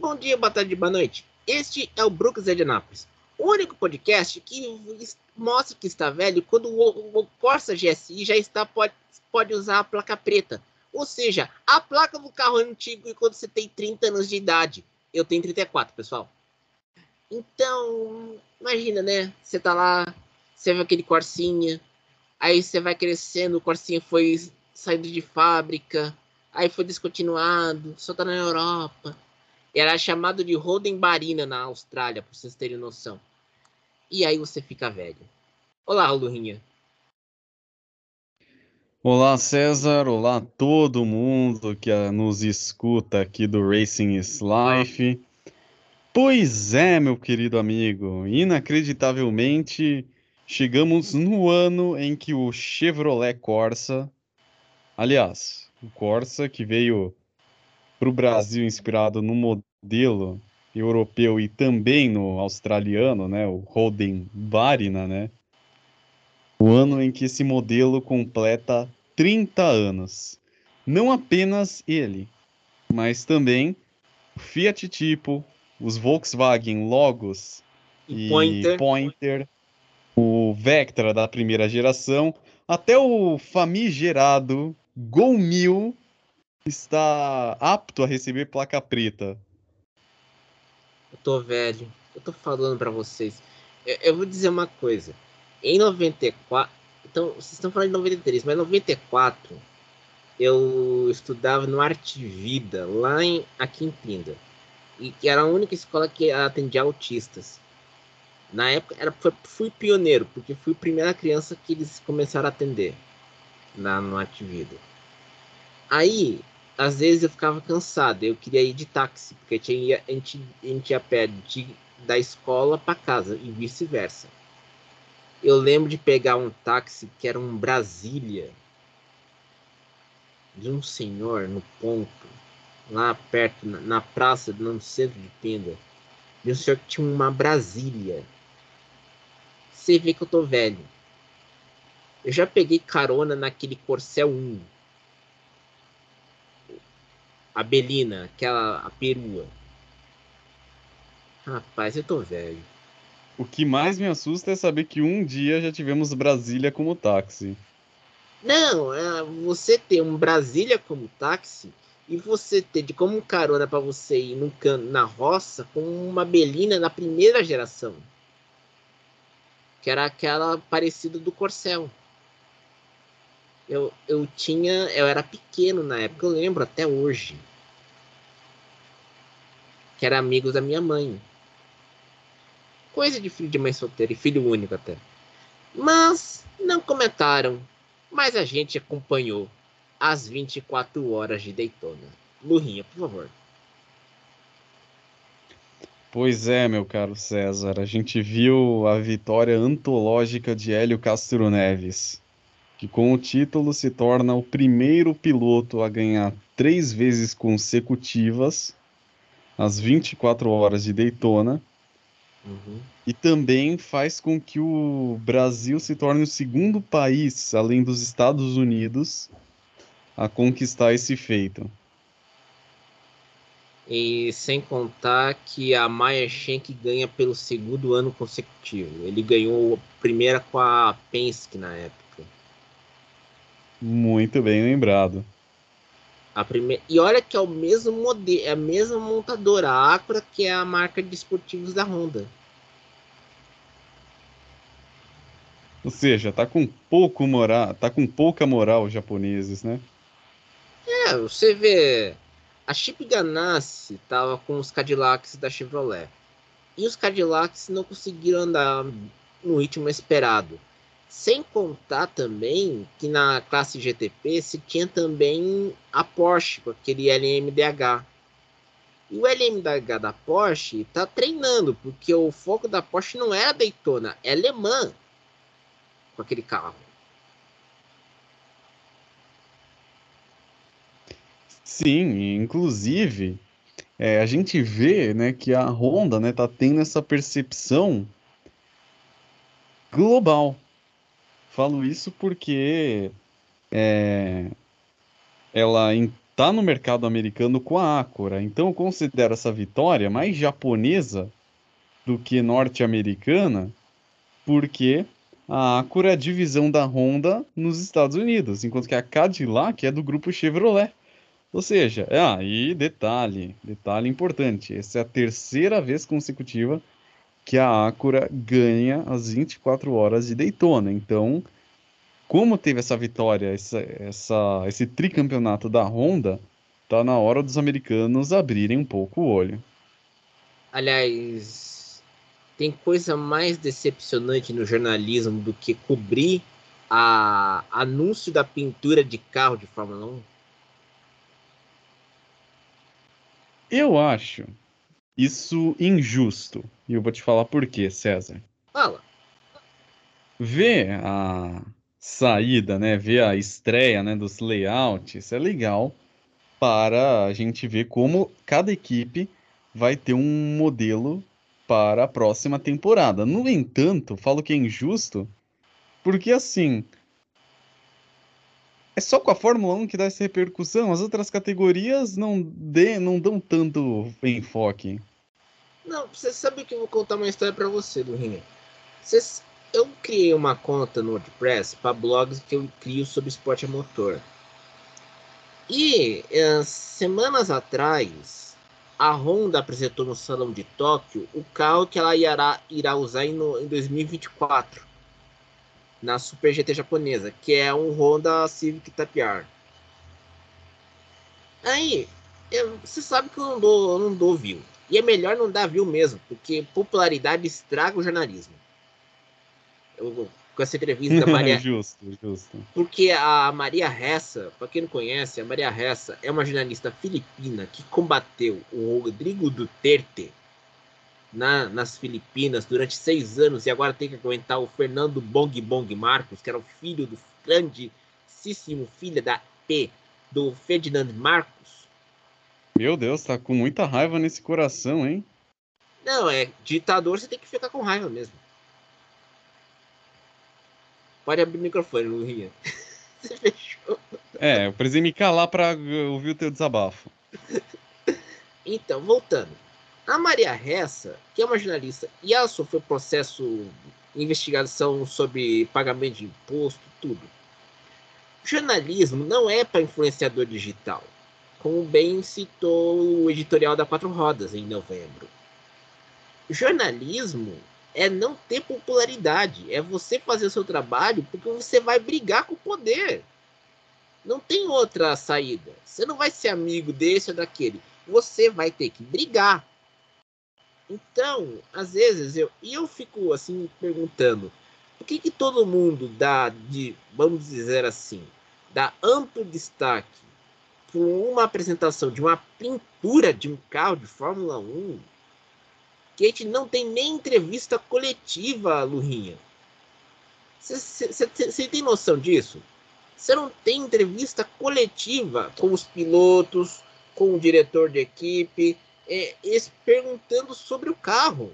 Bom dia, boa tarde, boa noite. Este é o Brooks de Anápolis, o único podcast que mostra que está velho quando o, o Corsa GSI já está pode, pode usar a placa preta. Ou seja, a placa do carro antigo e quando você tem 30 anos de idade. Eu tenho 34, pessoal. Então, imagina, né? Você tá lá, você vê aquele Corsinha, aí você vai crescendo, o Corsinha foi saído de fábrica, aí foi descontinuado, só tá na Europa. Era chamado de Rodenbarina na Austrália, pra vocês terem noção. E aí você fica velho. Olá, Lurinha. Olá, César. Olá, todo mundo que nos escuta aqui do Racing is Life. Pois é, meu querido amigo. Inacreditavelmente, chegamos no ano em que o Chevrolet Corsa, aliás, o Corsa que veio para o Brasil inspirado no modelo europeu e também no australiano, né, o Holden Barina, né? O ano em que esse modelo completa 30 anos. Não apenas ele, mas também o Fiat Tipo, os Volkswagen Logos e, Pointer. Pointer, o Vectra da primeira geração, até o famigerado Gol 1000 está apto a receber placa preta. Eu tô velho. Eu tô falando para vocês. Eu, eu, vou dizer uma coisa. Em 94. Então, vocês estão falando de 93, mas em 94 eu estudava no Arte Vida, lá em, aqui em Pinda. E que era a única escola que atendia autistas. Na época, era, fui pioneiro, porque fui a primeira criança que eles começaram a atender na, no Arte Vida. Aí, às vezes eu ficava cansado, eu queria ir de táxi, porque tinha, a, gente, a gente ia pé de, da escola para casa e vice-versa. Eu lembro de pegar um táxi que era um Brasília, de um senhor no ponto, lá perto, na, na praça, no centro de Penda, de um senhor que tinha uma Brasília. Você vê que eu tô velho. Eu já peguei carona naquele Corcel 1 a Belina, aquela a perua. Rapaz, eu tô velho. O que mais me assusta é saber que um dia já tivemos Brasília como táxi. Não, é você ter um Brasília como táxi e você ter de como carona para você ir no can na roça com uma Belina da primeira geração. Que era aquela parecida do Corcel. Eu, eu tinha. Eu era pequeno na época, eu lembro até hoje que eram amigos da minha mãe. Coisa de filho de mãe solteira e filho único até. Mas não comentaram. Mas a gente acompanhou as 24 horas de Daytona. Lurinha, por favor. Pois é, meu caro César, a gente viu a vitória antológica de Hélio Castro Neves, que com o título se torna o primeiro piloto a ganhar três vezes consecutivas às 24 horas de Daytona. Uhum. E também faz com que o Brasil se torne o segundo país, além dos Estados Unidos, a conquistar esse feito. E sem contar que a Maya Shank ganha pelo segundo ano consecutivo. Ele ganhou a primeira com a Penske na época. Muito bem lembrado. A primeira... E olha que é o mesmo modelo, é a mesma montadora, a Acura, que é a marca de esportivos da Honda. Ou seja, tá com pouco moral, tá com pouca moral os japoneses, né? É, você vê, a Chip Ganassi tava com os Cadillacs da Chevrolet. E os Cadillacs não conseguiram andar no ritmo esperado. Sem contar também que na classe GTP se tinha também a Porsche, com aquele LMDH. E o LMDH da Porsche está treinando, porque o foco da Porsche não é a Daytona, é alemã com aquele carro. Sim, inclusive é, a gente vê né, que a Honda né, tá tendo essa percepção global Falo isso porque é, ela tá no mercado americano com a Acura. Então eu considero essa vitória mais japonesa do que norte-americana, porque a Acura é a divisão da Honda nos Estados Unidos, enquanto que a Cadillac é do grupo Chevrolet. Ou seja, ah, e detalhe, detalhe importante, essa é a terceira vez consecutiva que a Acura ganha as 24 horas de Daytona. Então, como teve essa vitória, essa, essa, esse tricampeonato da Honda, tá na hora dos americanos abrirem um pouco o olho. Aliás, tem coisa mais decepcionante no jornalismo do que cobrir a anúncio da pintura de carro de Fórmula 1? Eu acho isso injusto. E eu vou te falar por quê, César. Fala. Ver a saída, né, ver a estreia, né, dos layouts, é legal para a gente ver como cada equipe vai ter um modelo para a próxima temporada. No entanto, falo que é injusto, porque assim, é só com a Fórmula 1 que dá essa repercussão, as outras categorias não, dê, não dão tanto enfoque. Não, você sabe que eu vou contar uma história para você, Lurinha. Eu criei uma conta no WordPress para blogs que eu crio sobre esporte a motor. E uh, semanas atrás, a Honda apresentou no Salão de Tóquio o carro que ela irá, irá usar em, no, em 2024 na Super GT japonesa, que é um Honda Civic Type R. Aí, você sabe que eu não dou, eu não dou view. E é melhor não dar view mesmo, porque popularidade estraga o jornalismo com essa entrevista da Maria. justo, justo. Porque a Maria Ressa, para quem não conhece, a Maria Ressa é uma jornalista filipina que combateu o Rodrigo Duterte na, nas Filipinas durante seis anos e agora tem que aguentar o Fernando Bong Bong Marcos, que era o filho do grandíssimo filho da P do Ferdinand Marcos. Meu Deus, tá com muita raiva nesse coração, hein? Não, é ditador, você tem que ficar com raiva mesmo. Pode abrir o microfone, Lurinha. Você fechou. É, eu precisei me calar pra ouvir o teu desabafo. Então, voltando. A Maria Ressa, que é uma jornalista, e ela sofreu processo investigação sobre pagamento de imposto, tudo. Jornalismo não é para influenciador digital, como bem citou o editorial da Quatro Rodas em novembro. Jornalismo é não ter popularidade, é você fazer o seu trabalho porque você vai brigar com o poder. Não tem outra saída. Você não vai ser amigo desse ou daquele. Você vai ter que brigar. Então, às vezes eu e eu fico assim perguntando, por que que todo mundo dá de, vamos dizer assim, dá amplo destaque para uma apresentação de uma pintura de um carro de Fórmula 1 que a gente não tem nem entrevista coletiva, Lurinha. Você tem noção disso? Você não tem entrevista coletiva com os pilotos, com o diretor de equipe, é, perguntando sobre o carro.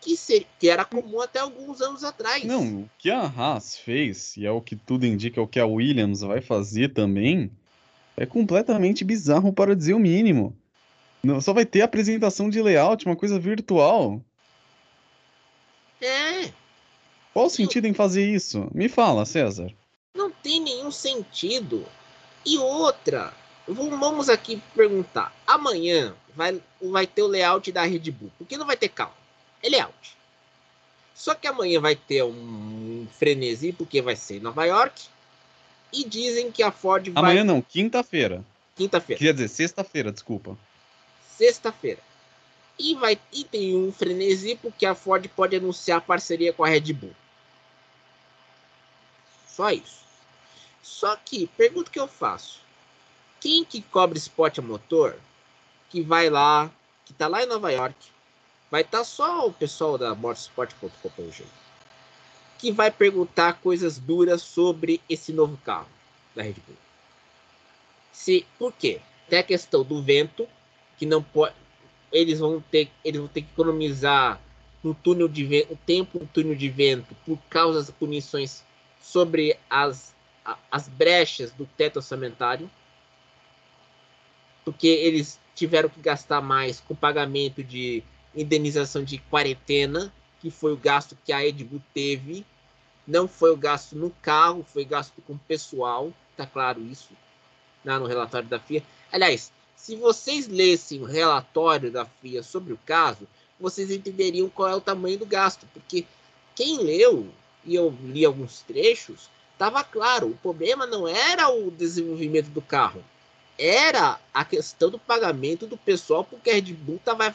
Que, ser, que era comum até alguns anos atrás. Não, o que a Haas fez, e é o que tudo indica, é o que a Williams vai fazer também, é completamente bizarro para dizer o mínimo. Não, só vai ter apresentação de layout, uma coisa virtual. É. Qual o sentido em fazer isso? Me fala, César. Não tem nenhum sentido. E outra, vamos aqui perguntar. Amanhã vai, vai ter o layout da Red Bull. Porque não vai ter carro. É layout. Só que amanhã vai ter um frenesi, porque vai ser em Nova York. E dizem que a Ford vai. Amanhã não, quinta-feira. Quinta-feira. Quer dizer, sexta-feira, desculpa sexta-feira. E, vai, e tem um frenesi porque a Ford pode anunciar parceria com a Red Bull. Só isso. Só que, pergunta que eu faço. Quem que cobre spot a motor, que vai lá, que tá lá em Nova York, vai estar tá só o pessoal da motorsport.com.br, que vai perguntar coisas duras sobre esse novo carro da Red Bull. Se, por quê? Tem a questão do vento, que não pode. Eles vão ter, eles vão ter que economizar no túnel de vento, o tempo no túnel de vento por causa das punições sobre as, as brechas do teto orçamentário. porque eles tiveram que gastar mais com pagamento de indenização de quarentena, que foi o gasto que a Red Bull teve. Não foi o gasto no carro, foi gasto com pessoal, tá claro isso, lá no relatório da FIA. Aliás, se vocês lessem o relatório da FIA sobre o caso, vocês entenderiam qual é o tamanho do gasto, porque quem leu, e eu li alguns trechos, estava claro, o problema não era o desenvolvimento do carro, era a questão do pagamento do pessoal, porque a Red Bull tava,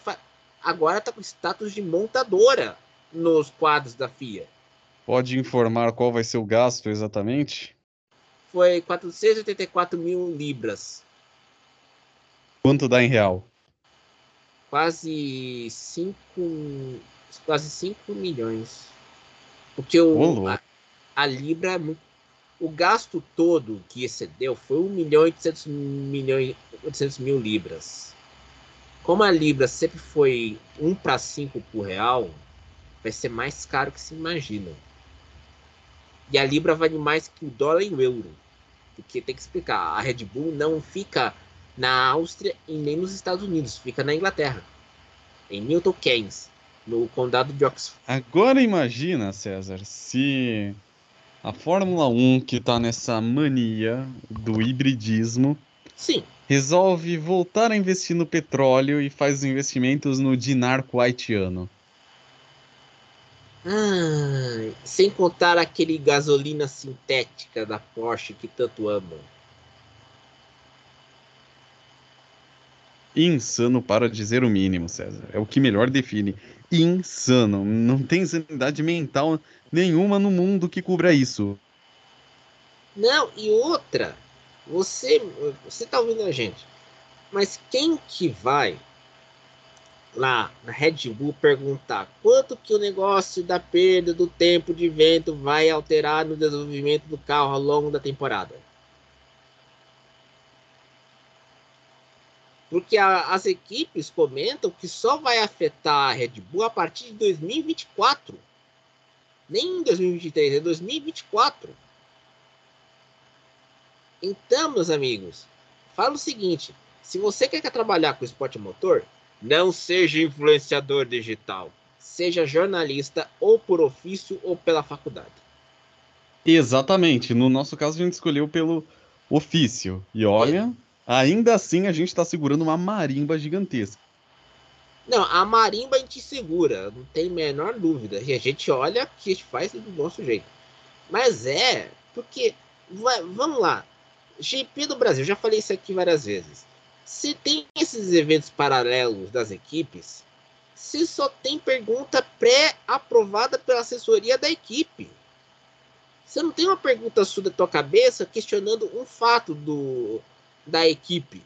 agora está com status de montadora nos quadros da FIA. Pode informar qual vai ser o gasto exatamente? Foi 484 mil libras. Quanto dá em real? Quase 5 quase 5 milhões. Porque o, a, a, Libra é muito o gasto todo que excedeu foi 1 milhão e 800, milhões, 800 mil libras. Como a Libra sempre foi 1 para 5 por real, vai ser mais caro que se imagina. E a Libra vale mais que o dólar e o euro. Porque tem que explicar, a Red Bull não fica na Áustria e nem nos Estados Unidos, fica na Inglaterra. Em Milton Keynes, no condado de Oxford. Agora imagina, César, se a Fórmula 1, que está nessa mania do hibridismo, Sim. resolve voltar a investir no petróleo e faz investimentos no dinar haitiano. Ah, sem contar aquele gasolina sintética da Porsche que tanto amam. Insano para dizer o mínimo, César. É o que melhor define. Insano. Não tem sanidade mental nenhuma no mundo que cubra isso. Não, e outra, você, você tá ouvindo a gente, mas quem que vai lá na Red Bull perguntar quanto que o negócio da perda do tempo de vento vai alterar no desenvolvimento do carro ao longo da temporada? Porque a, as equipes comentam que só vai afetar a Red Bull a partir de 2024. Nem em 2023, é 2024. Então, meus amigos, fala o seguinte: se você quer trabalhar com esporte motor, não seja influenciador digital. Seja jornalista ou por ofício ou pela faculdade. Exatamente. No nosso caso, a gente escolheu pelo ofício. E olha, é. ainda assim a gente está segurando uma marimba gigantesca. Não, a marimba a gente segura, não tem menor dúvida. E a gente olha que a gente faz do nosso jeito. Mas é, porque, vai, vamos lá, GP do Brasil, já falei isso aqui várias vezes. Se tem esses eventos paralelos das equipes, se só tem pergunta pré-aprovada pela assessoria da equipe. Você não tem uma pergunta sua da tua cabeça questionando um fato do, da equipe.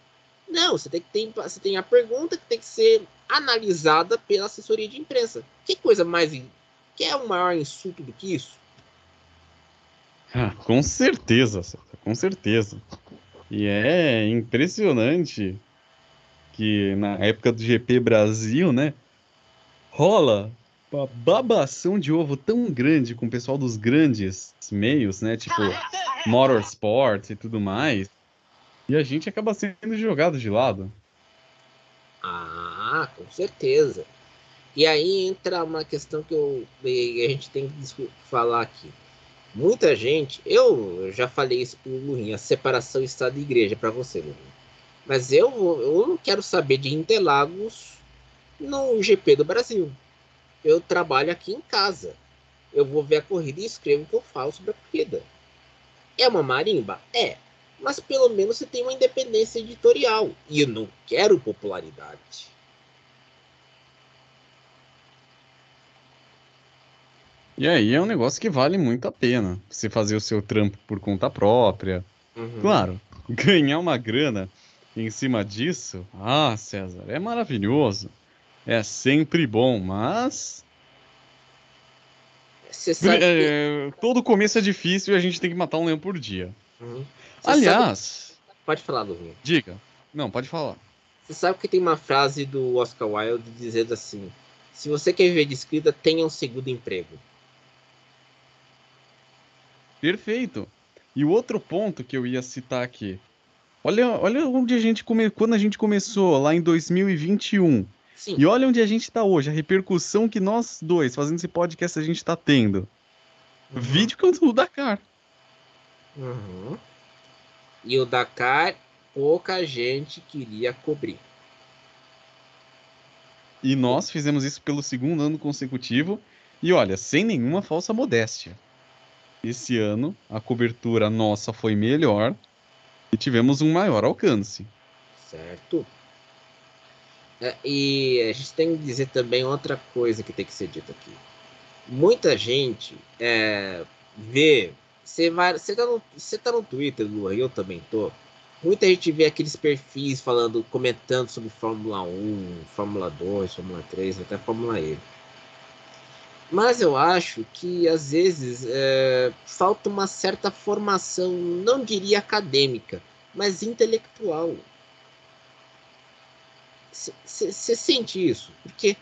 Não, você tem que ter, você tem a pergunta que tem que ser analisada pela assessoria de imprensa. Que coisa mais. Que é o maior insulto do que isso? Ah, com certeza, com certeza. E é impressionante que na época do GP Brasil, né, rola uma babação de ovo tão grande com o pessoal dos grandes meios, né, tipo Motorsport e tudo mais, e a gente acaba sendo jogado de lado. Ah, com certeza. E aí entra uma questão que eu, a gente tem que falar aqui. Muita gente, eu já falei isso pro Lurinha, separação Estado e Igreja para você, Lurinha. Mas eu, eu não quero saber de Interlagos no GP do Brasil. Eu trabalho aqui em casa. Eu vou ver a corrida e escrevo o que eu falo sobre a corrida. É uma marimba? É mas pelo menos você tem uma independência editorial. E eu não quero popularidade. E aí é um negócio que vale muito a pena. Você fazer o seu trampo por conta própria. Uhum. Claro, ganhar uma grana em cima disso, ah, César, é maravilhoso. É sempre bom, mas. É, que... Todo começo é difícil e a gente tem que matar um leão por dia. Uhum. Aliás. Sabe... Pode falar, Luvinho. Diga. Não, pode falar. Você sabe que tem uma frase do Oscar Wilde dizendo assim: se você quer viver de escrita, tenha um segundo emprego. Perfeito. E o outro ponto que eu ia citar aqui. Olha, olha onde a gente come... quando a gente começou, lá em 2021. Sim. E olha onde a gente tá hoje, a repercussão que nós dois, fazendo esse podcast, a gente tá tendo. Uhum. Vídeo que do Dakar. Uhum. E o Dakar, pouca gente queria cobrir. E nós fizemos isso pelo segundo ano consecutivo. E olha, sem nenhuma falsa modéstia. Esse ano a cobertura nossa foi melhor e tivemos um maior alcance. Certo? É, e a gente tem que dizer também outra coisa que tem que ser dita aqui. Muita gente é, vê. Você vai, você tá no, você tá no Twitter, Lu, eu também tô. Muita gente vê aqueles perfis falando, comentando sobre Fórmula 1, Fórmula 2, Fórmula 3, até Fórmula E. Mas eu acho que às vezes é, falta uma certa formação, não diria acadêmica, mas intelectual. Você sente isso? Porque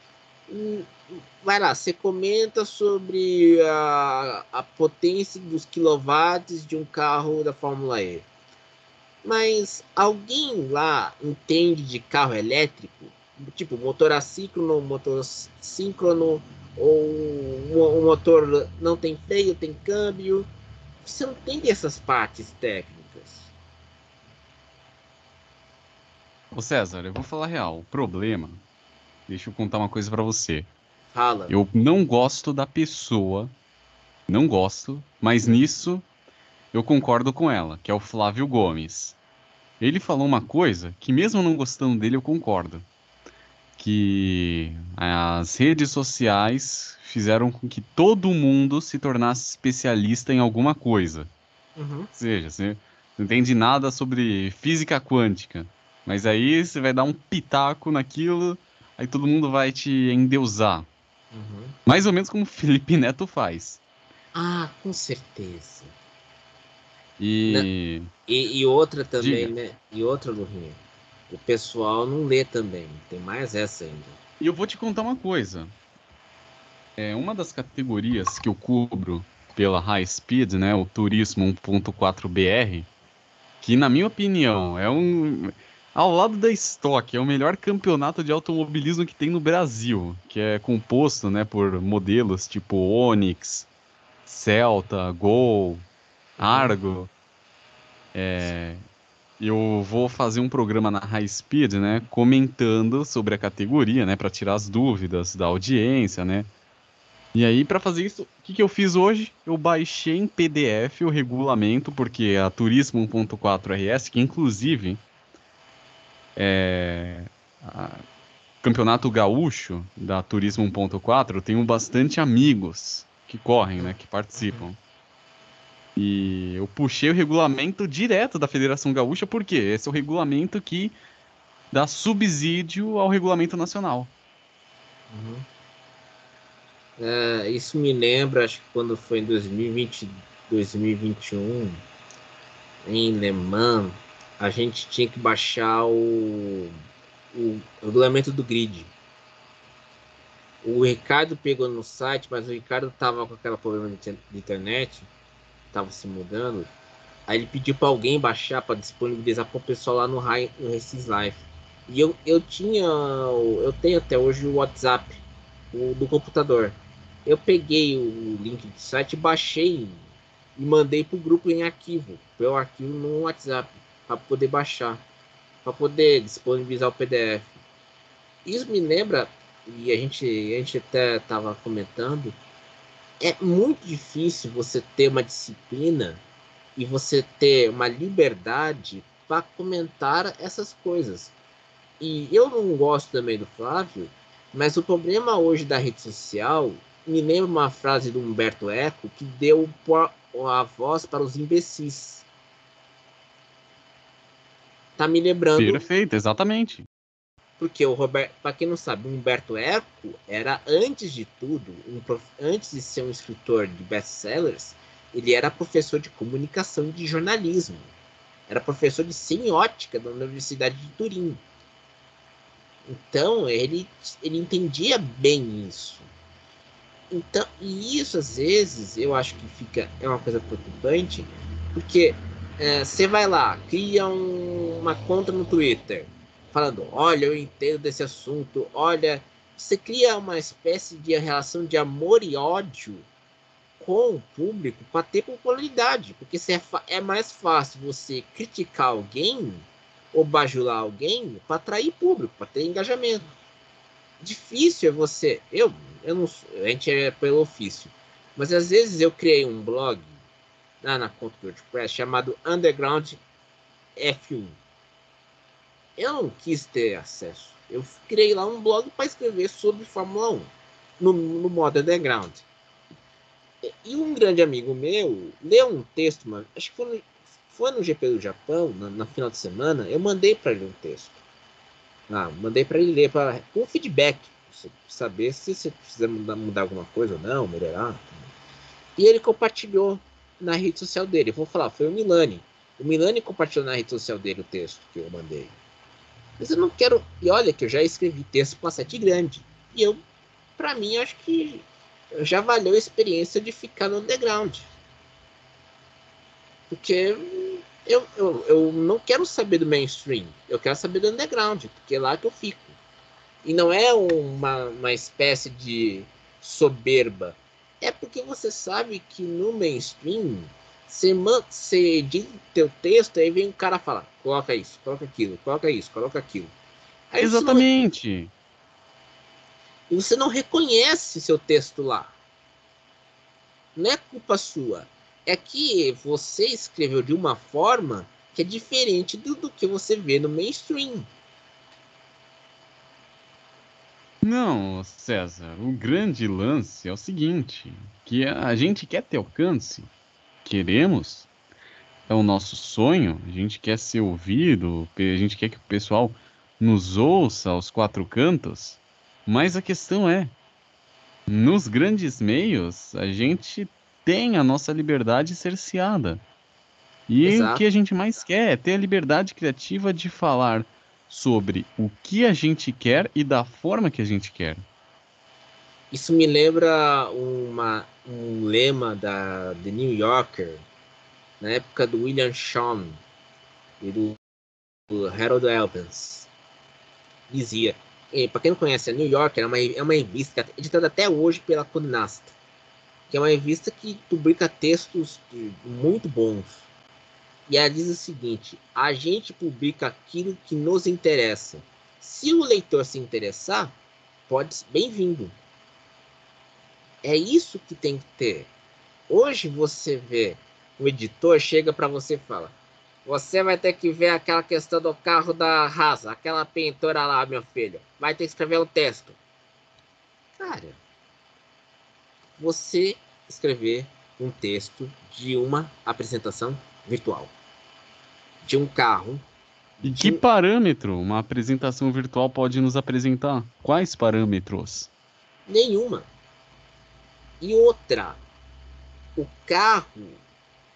hum, vai lá, você comenta sobre a, a potência dos quilowatts de um carro da Fórmula E. Mas alguém lá entende de carro elétrico? Tipo, motor assíncrono, motor síncrono, ou o motor não tem freio, tem câmbio. Você não tem essas partes técnicas. Ô César, eu vou falar real. O problema. Deixa eu contar uma coisa para você. Fala. Eu não gosto da pessoa. Não gosto, mas nisso eu concordo com ela, que é o Flávio Gomes. Ele falou uma coisa que, mesmo não gostando dele, eu concordo que as redes sociais fizeram com que todo mundo se tornasse especialista em alguma coisa. Uhum. Ou seja, você não entende nada sobre física quântica, mas aí você vai dar um pitaco naquilo, aí todo mundo vai te endeusar. Uhum. Mais ou menos como o Felipe Neto faz. Ah, com certeza. E... E, e outra também, Diga. né? E outra, Lurinha o pessoal não lê também. Tem mais essa ainda. E eu vou te contar uma coisa. É uma das categorias que eu cubro pela High Speed, né, o Turismo 1.4 BR, que na minha opinião é um ao lado da Stock, é o melhor campeonato de automobilismo que tem no Brasil, que é composto, né, por modelos tipo Onix, Celta, Gol, Argo. É, eu vou fazer um programa na High Speed, né, comentando sobre a categoria, né, para tirar as dúvidas da audiência, né. E aí, para fazer isso, o que, que eu fiz hoje? Eu baixei em PDF o regulamento, porque a Turismo 1.4 RS, que inclusive é a Campeonato Gaúcho da Turismo 1.4, eu tenho bastante amigos que correm, né, que participam. E eu puxei o regulamento direto da Federação Gaúcha, porque esse é o regulamento que dá subsídio ao regulamento nacional. Uhum. É, isso me lembra, acho que quando foi em 2020, 2021, em Le Mans, a gente tinha que baixar o, o regulamento do grid. O Ricardo pegou no site, mas o Ricardo tava com aquele problema de internet estava se mudando, aí ele pediu para alguém baixar para disponibilizar para o pessoal lá no, High, no Races Live. E eu, eu tinha, eu tenho até hoje o WhatsApp o, do computador. Eu peguei o link do site, baixei e mandei para o grupo em arquivo, o arquivo no WhatsApp, para poder baixar, para poder disponibilizar o PDF. Isso me lembra, e a gente, a gente até estava comentando, é muito difícil você ter uma disciplina e você ter uma liberdade para comentar essas coisas. E eu não gosto também do Flávio, mas o problema hoje da rede social me lembra uma frase do Humberto Eco que deu a voz para os imbecis. Tá me lembrando. Perfeito, exatamente. Porque o Roberto, para quem não sabe, Humberto Eco era antes de tudo, um antes de ser um escritor de best-sellers, ele era professor de comunicação e de jornalismo. Era professor de semiótica da Universidade de Turim. Então, ele, ele entendia bem isso. Então, e isso às vezes eu acho que fica é uma coisa preocupante, porque é, você vai lá, cria um, uma conta no Twitter, falando: olha, eu entendo desse assunto, olha. Você cria uma espécie de relação de amor e ódio com o público para ter popularidade, porque é, é mais fácil você criticar alguém ou bajular alguém para atrair público, para ter engajamento. Difícil é você. Eu, eu não, a gente é pelo ofício, mas às vezes eu criei um blog na, na conta do WordPress chamado Underground F1. Eu não quis ter acesso. Eu criei lá um blog para escrever sobre Fórmula 1 no, no modo underground. E, um grande amigo meu leu um texto, mano, acho que foi no, foi no GP do Japão, na, na final de semana, eu mandei para ele um texto. Ah, mandei para ele ler para um feedback, saber se você precisa mudar, mudar alguma coisa ou não, melhorar. E ele compartilhou na rede social dele. vou falar, foi o Milani. O Milani compartilhou na rede social dele o texto que eu mandei. Mas eu não quero. E olha que eu já escrevi texto com a sete grande. E eu, para mim, acho que já valeu a experiência de ficar no underground. Porque eu, eu, eu não quero saber do mainstream. Eu quero saber do underground, porque é lá que eu fico. E não é uma, uma espécie de soberba é porque você sabe que no mainstream você, man, você edita teu texto, aí vem um cara falar, coloca isso, coloca aquilo, coloca isso, coloca aquilo. Aí Exatamente. E você não reconhece seu texto lá. Não é culpa sua. É que você escreveu de uma forma que é diferente do, do que você vê no mainstream. Não, César, o grande lance é o seguinte, que a gente quer ter alcance, queremos, é o nosso sonho, a gente quer ser ouvido, a gente quer que o pessoal nos ouça aos quatro cantos, mas a questão é, nos grandes meios, a gente tem a nossa liberdade cerceada. E Exato. o que a gente mais quer é ter a liberdade criativa de falar sobre o que a gente quer e da forma que a gente quer. Isso me lembra uma, um lema da The New Yorker, na época do William Shawn e do, do Harold Albans. Dizia, para quem não conhece, a New Yorker é uma, é uma revista editada até hoje pela Conasta, que é uma revista que publica textos muito bons e ela diz o seguinte: a gente publica aquilo que nos interessa. Se o leitor se interessar, pode bem-vindo. É isso que tem que ter. Hoje você vê o editor chega para você e fala: você vai ter que ver aquela questão do carro da Rasa, aquela pintura lá, meu filho. Vai ter que escrever o um texto. Cara, você escrever um texto de uma apresentação virtual de um carro. E que parâmetro uma apresentação virtual pode nos apresentar? Quais parâmetros? Nenhuma. E outra, o carro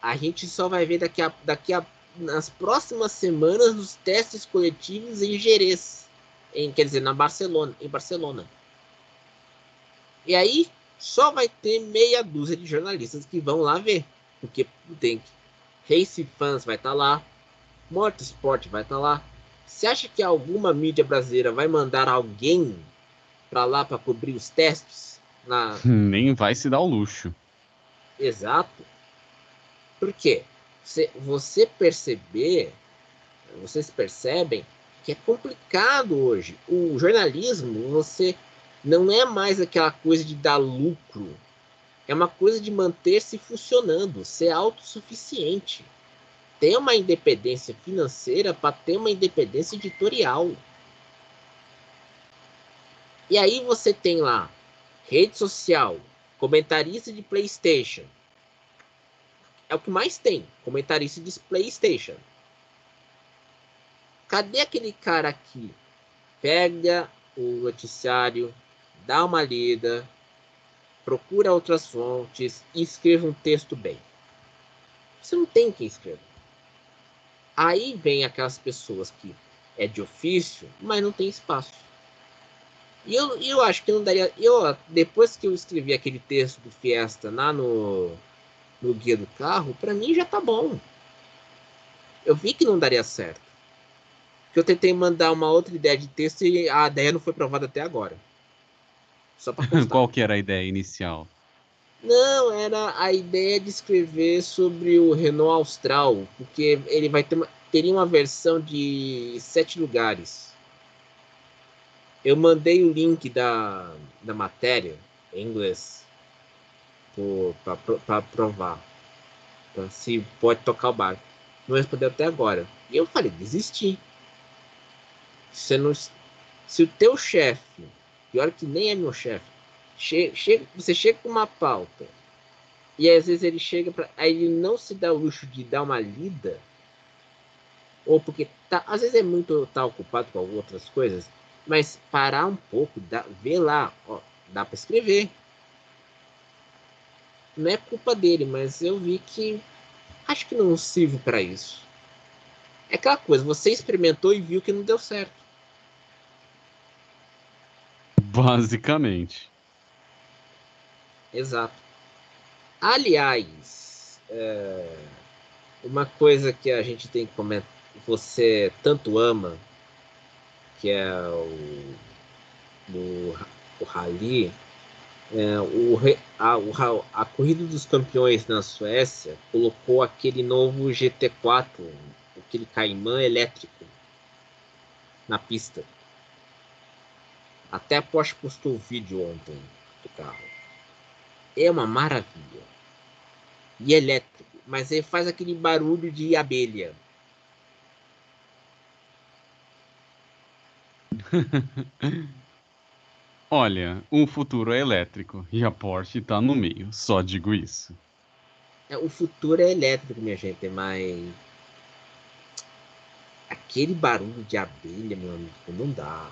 a gente só vai ver daqui a, daqui a nas próximas semanas nos testes coletivos em Jerez, em, quer dizer, na Barcelona, em Barcelona. E aí só vai ter meia dúzia de jornalistas que vão lá ver, porque tem Race Fans vai estar tá lá, Motorsport vai estar tá lá. Você acha que alguma mídia brasileira vai mandar alguém para lá para cobrir os testes? Na... Nem vai se dar o luxo. Exato. Por quê? Você, você perceber, vocês percebem que é complicado hoje. O jornalismo, você não é mais aquela coisa de dar lucro. É uma coisa de manter-se funcionando, ser autossuficiente ter uma independência financeira para ter uma independência editorial. E aí você tem lá rede social, comentarista de PlayStation. É o que mais tem, comentarista de PlayStation. Cadê aquele cara aqui? Pega o noticiário, dá uma lida, procura outras fontes e escreva um texto bem. Você não tem que escrever. Aí vem aquelas pessoas que é de ofício, mas não tem espaço. E eu, eu acho que não daria. Eu, depois que eu escrevi aquele texto do Fiesta lá no, no guia do carro, para mim já tá bom. Eu vi que não daria certo. Porque eu tentei mandar uma outra ideia de texto e a ideia não foi provada até agora. Só pra Qual que era a ideia inicial? Não, era a ideia de escrever sobre o Renault Austral, porque ele vai ter uma, teria uma versão de sete lugares. Eu mandei o link da, da matéria em inglês para provar pra se pode tocar o barco. Não respondeu até agora. E eu falei, desisti. Você não, se o teu chefe, pior que nem é meu chefe, che, che, você chega com uma pauta e às vezes ele chega para aí ele não se dá o luxo de dar uma lida ou porque tá, às vezes é muito tá ocupado com outras coisas mas parar um pouco, dá, ver lá, ó, dá para escrever. Não é culpa dele, mas eu vi que acho que não sirvo para isso. É aquela coisa, você experimentou e viu que não deu certo. Basicamente. Exato. Aliás, é, uma coisa que a gente tem que comentar, você tanto ama que é o, o, o Rally, é, o, a, o, a Corrida dos Campeões na Suécia colocou aquele novo GT4, aquele Caimã elétrico, na pista. Até a Porsche postou vídeo ontem do carro. É uma maravilha. E elétrico, mas ele faz aquele barulho de abelha. Olha, o futuro é elétrico e a Porsche tá no meio, só digo isso. É, o futuro é elétrico, minha gente, mas. Aquele barulho de abelha, meu amigo, não dá.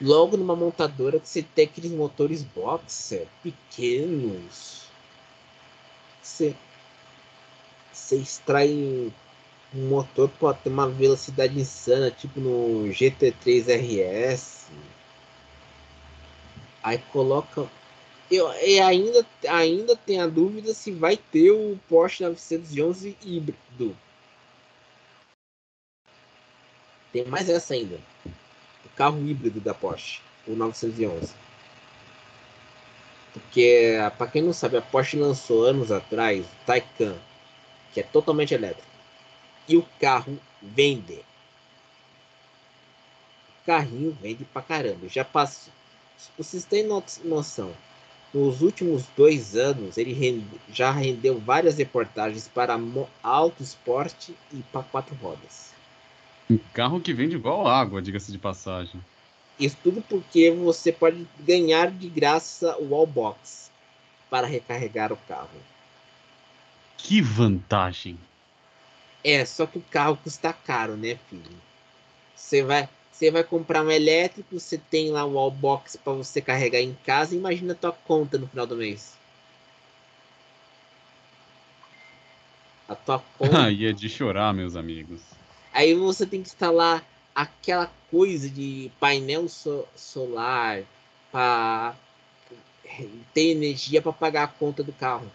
Logo numa montadora que você tem aqueles motores boxer pequenos. Você, você extrai um motor pode ter uma velocidade insana, tipo no GT3 RS. Aí coloca. Eu, ainda, ainda tem a dúvida se vai ter o Porsche 911 híbrido. Tem mais essa ainda. O carro híbrido da Porsche, o 911. Porque, para quem não sabe, a Porsche lançou anos atrás o Taycan, que é totalmente elétrico e o carro vende. O carrinho vende pra caramba. Já passou. Vocês têm noção? Nos últimos dois anos, ele rende, já rendeu várias reportagens para alto esporte e para quatro rodas. Um carro que vende igual água, diga-se de passagem. Isso tudo porque você pode ganhar de graça o wallbox para recarregar o carro. Que vantagem! É, só que o carro custa caro, né, filho? Você vai, você vai comprar um elétrico, você tem lá o wallbox para você carregar em casa, imagina a tua conta no final do mês. A tua conta. Aí é de chorar, meus amigos. Aí você tem que instalar aquela coisa de painel so solar para ter energia para pagar a conta do carro.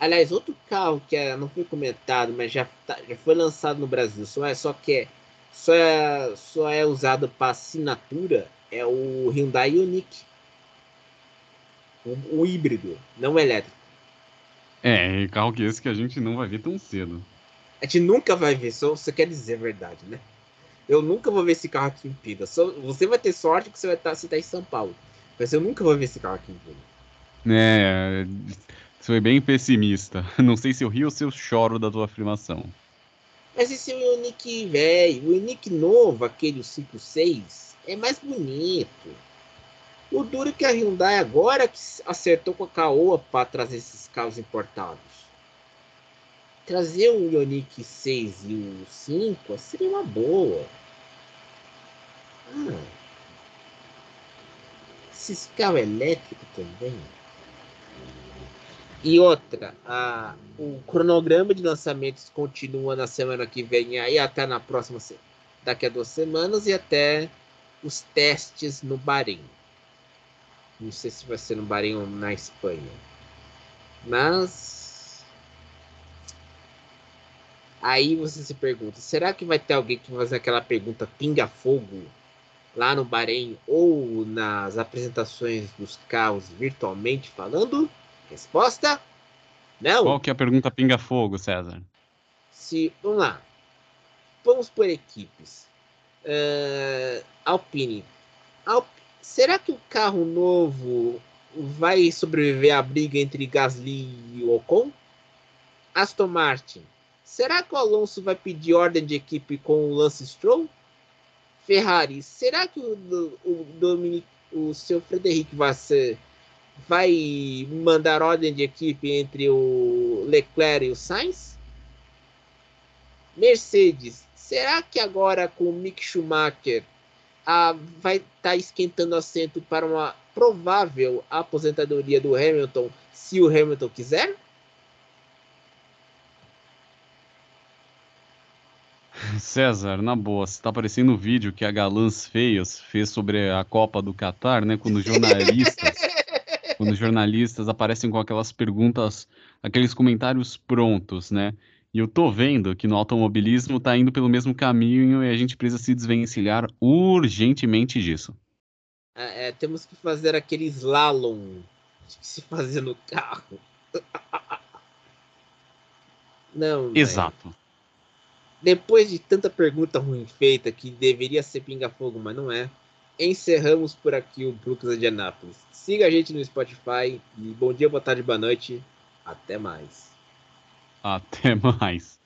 Aliás, outro carro que é, não foi comentado, mas já, tá, já foi lançado no Brasil, só, é, só que é, só, é, só é usado para assinatura, é o Hyundai Ioniq. O, o híbrido, não o elétrico. É, carro que esse que a gente não vai ver tão cedo. A gente nunca vai ver, só você quer dizer a verdade, né? Eu nunca vou ver esse carro aqui em Pira. Só, você vai ter sorte que você vai estar, tá, tá em São Paulo. Mas eu nunca vou ver esse carro aqui em Pira. É, foi bem pessimista. Não sei se eu rio ou se eu choro da tua afirmação. Mas esse é o Unique velho. O Unique novo, aquele 5.6, é mais bonito. O duro que a Hyundai agora que acertou com a Caoa para trazer esses carros importados. Trazer o Ioniq 6 e o 5 seria uma boa. Ah. Esses carros elétricos também. E outra, a, o cronograma de lançamentos continua na semana que vem aí até na próxima daqui a duas semanas e até os testes no Bahrein. Não sei se vai ser no Bahrein ou na Espanha. Mas Aí você se pergunta: será que vai ter alguém que vai fazer aquela pergunta pinga-fogo lá no Bahrein ou nas apresentações dos carros virtualmente falando? Resposta: não. Qual que é a pergunta pinga-fogo, César? Se, vamos lá. Vamos por equipes. Uh, Alpine. Alp... Será que o carro novo vai sobreviver à briga entre Gasly e Ocon? Aston Martin. Será que o Alonso vai pedir ordem de equipe com o Lance Stroll? Ferrari. Será que o, o, Dominic, o seu Frederic Vasseur vai mandar ordem de equipe entre o Leclerc e o Sainz? Mercedes. Será que agora com o Mick Schumacher a, vai estar tá esquentando assento para uma provável aposentadoria do Hamilton, se o Hamilton quiser? César, na boa, você tá aparecendo no vídeo que a Galãs Feios fez sobre a Copa do Catar, né? Quando jornalistas, quando jornalistas aparecem com aquelas perguntas, aqueles comentários prontos, né? E eu tô vendo que no automobilismo tá indo pelo mesmo caminho e a gente precisa se desvencilhar urgentemente disso. É, é, temos que fazer aquele slalom que se fazia no carro. Não. Exato. Véio. Depois de tanta pergunta ruim feita que deveria ser pinga-fogo, mas não é, encerramos por aqui o Brooks de Anápolis. Siga a gente no Spotify e bom dia, boa tarde, boa noite. Até mais. Até mais.